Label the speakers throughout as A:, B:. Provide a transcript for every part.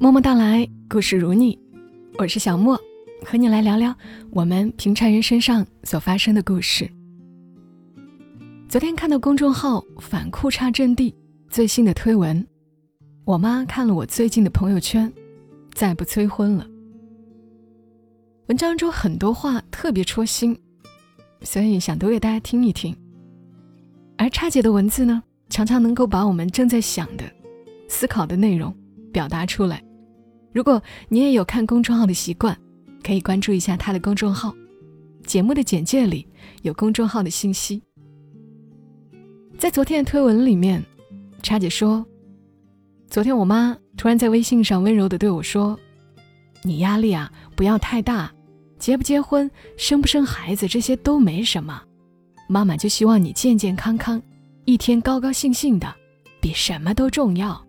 A: 默默到来，故事如你，我是小莫，和你来聊聊我们平常人身上所发生的故事。昨天看到公众号“反裤衩阵地”最新的推文，我妈看了我最近的朋友圈，再不催婚了。文章中很多话特别戳心，所以想读给大家听一听。而叉姐的文字呢，常常能够把我们正在想的、思考的内容表达出来。如果你也有看公众号的习惯，可以关注一下他的公众号。节目的简介里有公众号的信息。在昨天的推文里面，叉姐说：“昨天我妈突然在微信上温柔的对我说，你压力啊不要太大，结不结婚、生不生孩子这些都没什么，妈妈就希望你健健康康，一天高高兴兴的，比什么都重要。”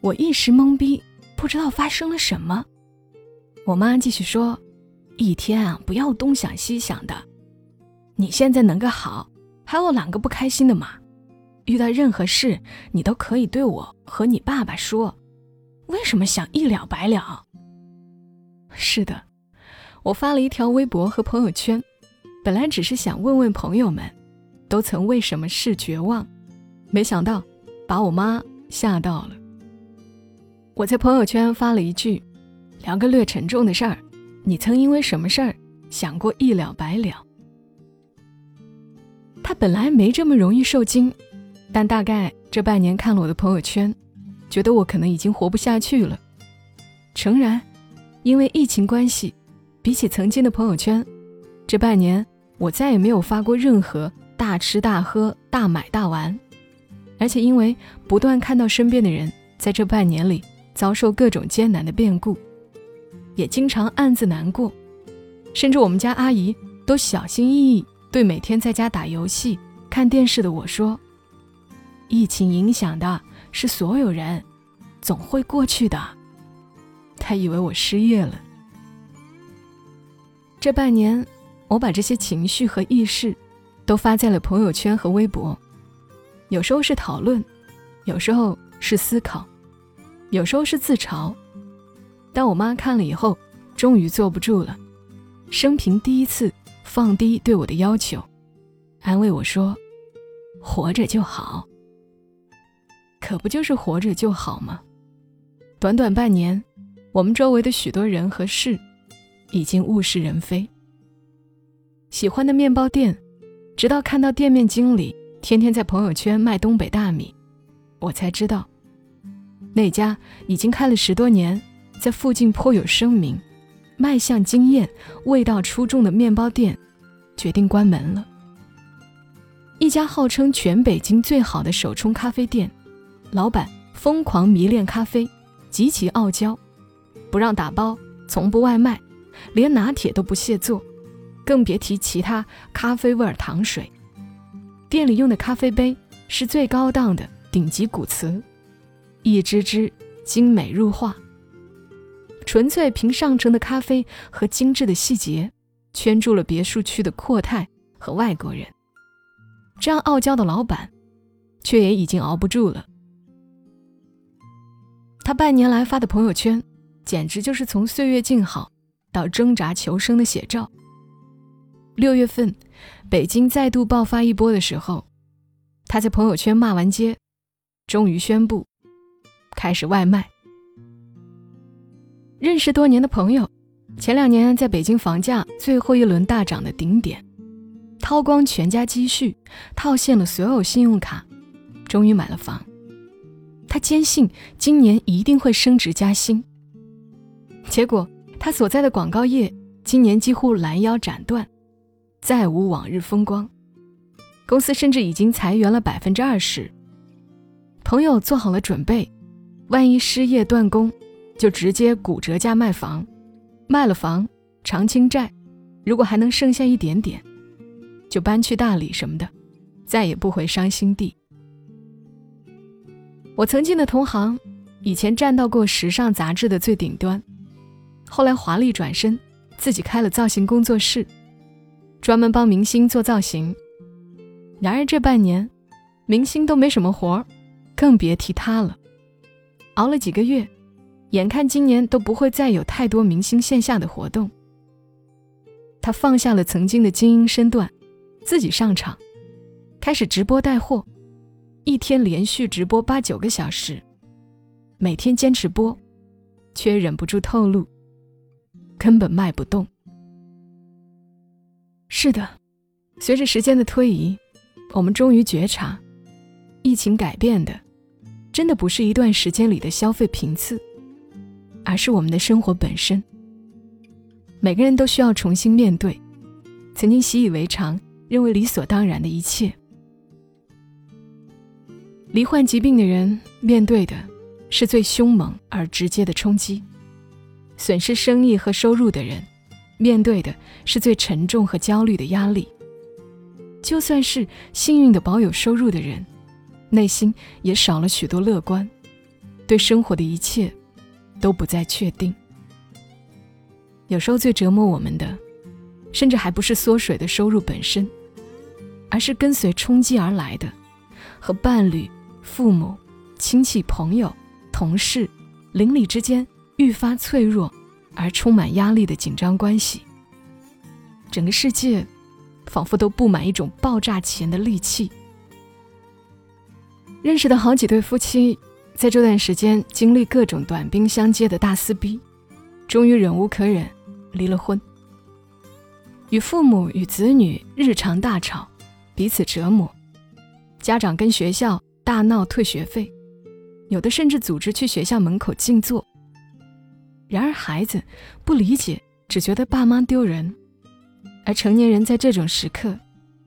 A: 我一时懵逼。不知道发生了什么，我妈继续说：“一天啊，不要东想西想的。你现在能个好，还有两个不开心的嘛？遇到任何事，你都可以对我和你爸爸说。为什么想一了百了？”是的，我发了一条微博和朋友圈，本来只是想问问朋友们，都曾为什么事绝望，没想到把我妈吓到了。我在朋友圈发了一句：“聊个略沉重的事儿，你曾因为什么事儿想过一了百了？”他本来没这么容易受惊，但大概这半年看了我的朋友圈，觉得我可能已经活不下去了。诚然，因为疫情关系，比起曾经的朋友圈，这半年我再也没有发过任何大吃大喝、大买大玩，而且因为不断看到身边的人在这半年里。遭受各种艰难的变故，也经常暗自难过，甚至我们家阿姨都小心翼翼对每天在家打游戏、看电视的我说：“疫情影响的是所有人，总会过去的。”她以为我失业了。这半年，我把这些情绪和意识都发在了朋友圈和微博，有时候是讨论，有时候是思考。有时候是自嘲，但我妈看了以后，终于坐不住了，生平第一次放低对我的要求，安慰我说：“活着就好。”可不就是活着就好吗？短短半年，我们周围的许多人和事，已经物是人非。喜欢的面包店，直到看到店面经理天天在朋友圈卖东北大米，我才知道。那家已经开了十多年，在附近颇有声名、卖相惊艳、味道出众的面包店，决定关门了。一家号称全北京最好的手冲咖啡店，老板疯狂迷恋咖啡，极其傲娇，不让打包，从不外卖，连拿铁都不屑做，更别提其他咖啡味儿糖水。店里用的咖啡杯是最高档的顶级古瓷。一只只精美入画，纯粹凭上乘的咖啡和精致的细节，圈住了别墅区的阔太和外国人。这样傲娇的老板，却也已经熬不住了。他半年来发的朋友圈，简直就是从岁月静好到挣扎求生的写照。六月份，北京再度爆发一波的时候，他在朋友圈骂完街，终于宣布。开始外卖。认识多年的朋友，前两年在北京房价最后一轮大涨的顶点，掏光全家积蓄，套现了所有信用卡，终于买了房。他坚信今年一定会升职加薪。结果他所在的广告业今年几乎拦腰斩断，再无往日风光。公司甚至已经裁员了百分之二十。朋友做好了准备。万一失业断供，就直接骨折价卖房，卖了房偿清债，如果还能剩下一点点，就搬去大理什么的，再也不回伤心地。我曾经的同行，以前站到过时尚杂志的最顶端，后来华丽转身，自己开了造型工作室，专门帮明星做造型。然而这半年，明星都没什么活儿，更别提他了。熬了几个月，眼看今年都不会再有太多明星线下的活动，他放下了曾经的精英身段，自己上场，开始直播带货，一天连续直播八九个小时，每天坚持播，却忍不住透露，根本卖不动。是的，随着时间的推移，我们终于觉察，疫情改变的，真的不是一段时间里的消费频次。而是我们的生活本身。每个人都需要重新面对曾经习以为常、认为理所当然的一切。罹患疾病的人面对的是最凶猛而直接的冲击；损失生意和收入的人面对的是最沉重和焦虑的压力。就算是幸运的保有收入的人，内心也少了许多乐观，对生活的一切。都不再确定。有时候最折磨我们的，甚至还不是缩水的收入本身，而是跟随冲击而来的，和伴侣、父母、亲戚、朋友、同事、邻里之间愈发脆弱而充满压力的紧张关系。整个世界，仿佛都布满一种爆炸前的戾气。认识的好几对夫妻。在这段时间经历各种短兵相接的大撕逼，终于忍无可忍，离了婚。与父母与子女日常大吵，彼此折磨，家长跟学校大闹退学费，有的甚至组织去学校门口静坐。然而孩子不理解，只觉得爸妈丢人，而成年人在这种时刻，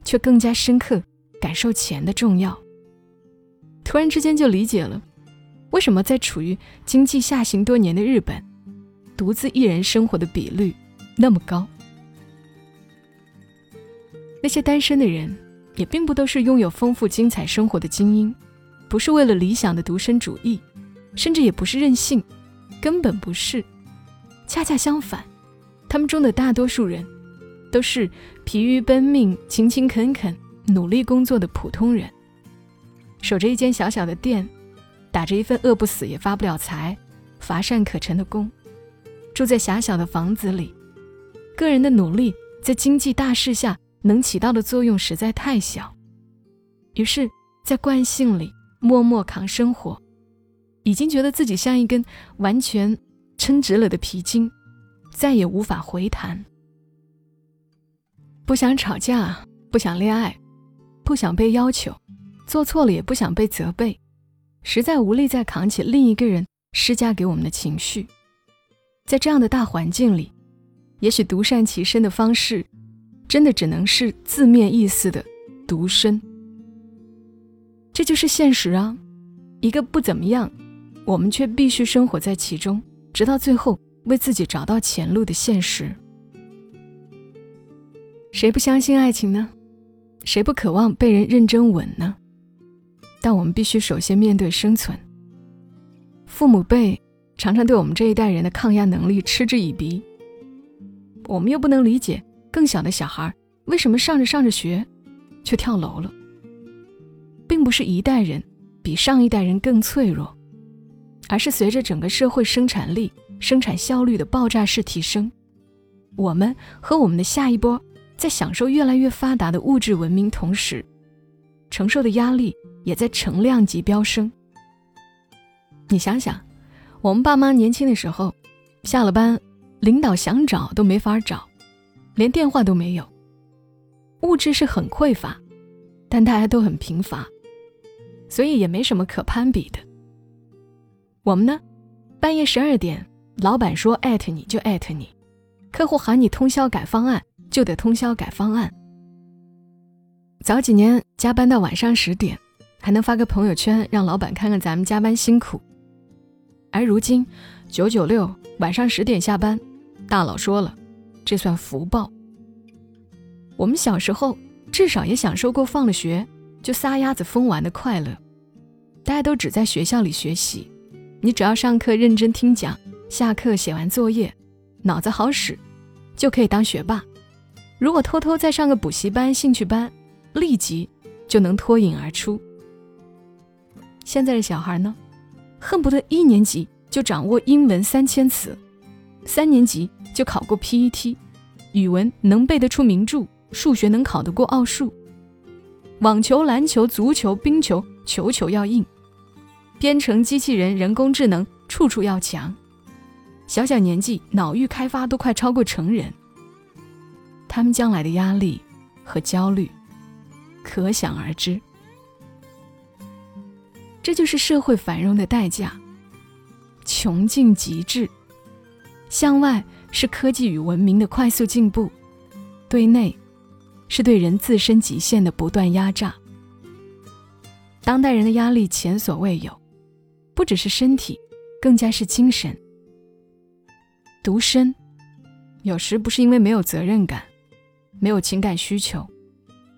A: 却更加深刻感受钱的重要。突然之间就理解了。为什么在处于经济下行多年的日本，独自一人生活的比率那么高？那些单身的人也并不都是拥有丰富精彩生活的精英，不是为了理想的独身主义，甚至也不是任性，根本不是。恰恰相反，他们中的大多数人都是疲于奔命、勤勤恳恳、努力工作的普通人，守着一间小小的店。打着一份饿不死也发不了财、乏善可陈的工，住在狭小的房子里，个人的努力在经济大势下能起到的作用实在太小，于是，在惯性里默默扛生活，已经觉得自己像一根完全撑直了的皮筋，再也无法回弹。不想吵架，不想恋爱，不想被要求，做错了也不想被责备。实在无力再扛起另一个人施加给我们的情绪，在这样的大环境里，也许独善其身的方式，真的只能是字面意思的独身。这就是现实啊！一个不怎么样，我们却必须生活在其中，直到最后为自己找到前路的现实。谁不相信爱情呢？谁不渴望被人认真吻呢？但我们必须首先面对生存。父母辈常常对我们这一代人的抗压能力嗤之以鼻，我们又不能理解更小的小孩为什么上着上着学却跳楼了。并不是一代人比上一代人更脆弱，而是随着整个社会生产力、生产效率的爆炸式提升，我们和我们的下一波在享受越来越发达的物质文明同时，承受的压力。也在成量级飙升。你想想，我们爸妈年轻的时候，下了班，领导想找都没法找，连电话都没有。物质是很匮乏，但大家都很贫乏，所以也没什么可攀比的。我们呢，半夜十二点，老板说艾特你就艾特你，客户喊你通宵改方案就得通宵改方案。早几年加班到晚上十点。还能发个朋友圈让老板看看咱们加班辛苦，而如今九九六晚上十点下班，大佬说了，这算福报。我们小时候至少也享受过放了学就撒丫子疯玩的快乐，大家都只在学校里学习，你只要上课认真听讲，下课写完作业，脑子好使，就可以当学霸。如果偷偷再上个补习班、兴趣班，立即就能脱颖而出。现在的小孩呢，恨不得一年级就掌握英文三千词，三年级就考过 PET，语文能背得出名著，数学能考得过奥数，网球、篮球、足球、冰球，球球要硬，编程、机器人、人工智能，处处要强。小小年纪，脑域开发都快超过成人。他们将来的压力和焦虑，可想而知。这就是社会繁荣的代价。穷尽极致，向外是科技与文明的快速进步，对内是对人自身极限的不断压榨。当代人的压力前所未有，不只是身体，更加是精神。独身，有时不是因为没有责任感，没有情感需求，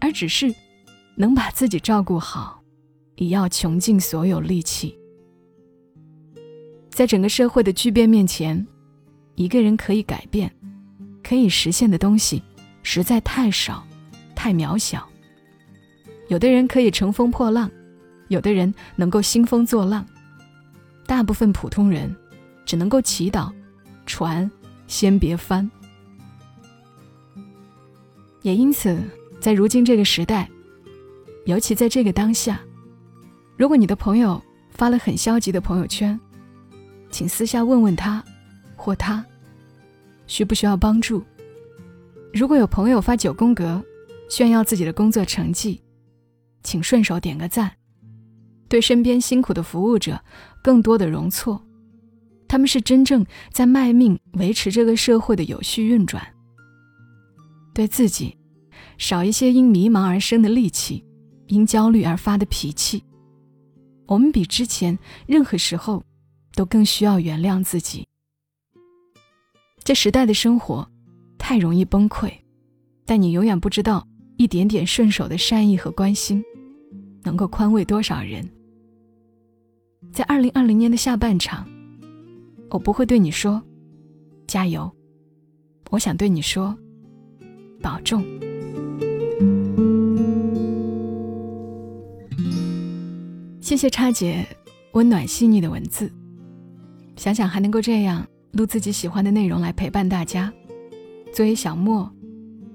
A: 而只是能把自己照顾好。也要穷尽所有力气，在整个社会的巨变面前，一个人可以改变、可以实现的东西实在太少、太渺小。有的人可以乘风破浪，有的人能够兴风作浪，大部分普通人只能够祈祷船先别翻。也因此，在如今这个时代，尤其在这个当下。如果你的朋友发了很消极的朋友圈，请私下问问他，或他需不需要帮助。如果有朋友发九宫格，炫耀自己的工作成绩，请顺手点个赞，对身边辛苦的服务者更多的容错，他们是真正在卖命维持这个社会的有序运转。对自己少一些因迷茫而生的戾气，因焦虑而发的脾气。我们比之前任何时候都更需要原谅自己。这时代的生活太容易崩溃，但你永远不知道一点点顺手的善意和关心能够宽慰多少人。在二零二零年的下半场，我不会对你说加油，我想对你说保重。谢谢叉姐温暖细腻的文字，想想还能够这样录自己喜欢的内容来陪伴大家，作为小莫，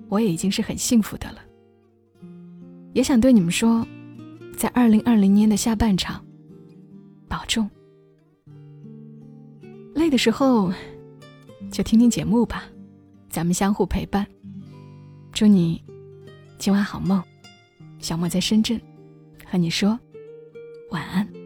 A: 我也已经是很幸福的了。也想对你们说，在二零二零年的下半场，保重。累的时候就听听节目吧，咱们相互陪伴。祝你今晚好梦，小莫在深圳和你说。晚安。